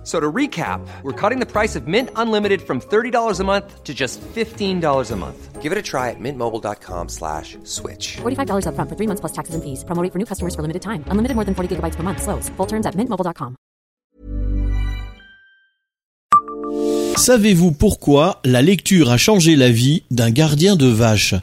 F- So to recap, we're cutting the price of Mint Unlimited from $30 a month to just $15 a month. Give it a try at mintmobile.com slash switch. $45 upfront for three months plus taxes and fees. Promo rate for new customers for limited time. Unlimited more than 40 gigabytes per month. Slows. Full terms at mintmobile.com. Savez-vous pourquoi la lecture a changé la vie d'un gardien de vache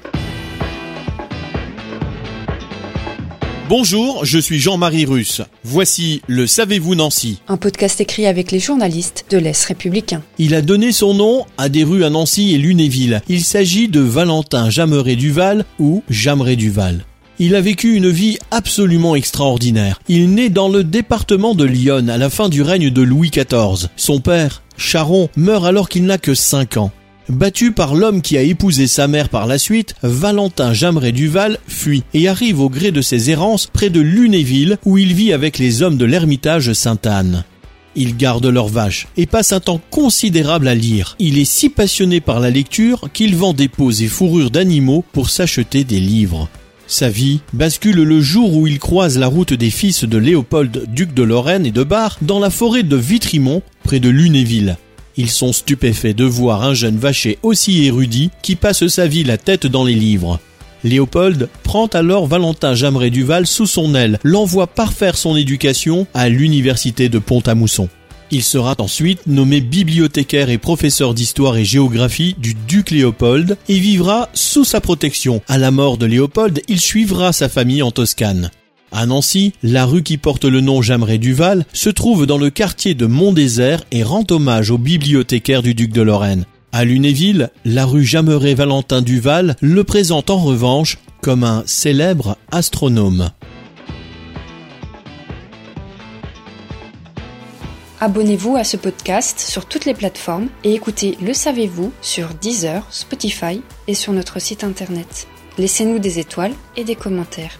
Bonjour, je suis Jean-Marie Russe. Voici le Savez-vous Nancy un podcast écrit avec les journalistes de l'Est républicain. Il a donné son nom à des rues à Nancy et Lunéville. Il s'agit de Valentin Jameret Duval ou Jameret Duval. Il a vécu une vie absolument extraordinaire. Il naît dans le département de Lyon à la fin du règne de Louis XIV. Son père, Charon, meurt alors qu'il n'a que 5 ans. Battu par l'homme qui a épousé sa mère par la suite, Valentin Jameret Duval fuit et arrive au gré de ses errances près de Lunéville où il vit avec les hommes de l'ermitage Sainte-Anne. Il garde leurs vaches et passe un temps considérable à lire. Il est si passionné par la lecture qu'il vend des peaux et fourrures d'animaux pour s'acheter des livres. Sa vie bascule le jour où il croise la route des fils de Léopold, duc de Lorraine et de Bar, dans la forêt de Vitrimont, près de Lunéville. Ils sont stupéfaits de voir un jeune vacher aussi érudit qui passe sa vie la tête dans les livres. Léopold prend alors Valentin Jameret Duval sous son aile, l'envoie parfaire son éducation à l'université de Pont-à-Mousson. Il sera ensuite nommé bibliothécaire et professeur d'histoire et géographie du duc Léopold et vivra sous sa protection. À la mort de Léopold, il suivra sa famille en Toscane. À Nancy, la rue qui porte le nom Jameret Duval se trouve dans le quartier de Mont-Désert et rend hommage au bibliothécaire du duc de Lorraine. À Lunéville, la rue Jameret Valentin Duval le présente en revanche comme un célèbre astronome. Abonnez-vous à ce podcast sur toutes les plateformes et écoutez Le Savez-vous sur Deezer, Spotify et sur notre site internet. Laissez-nous des étoiles et des commentaires.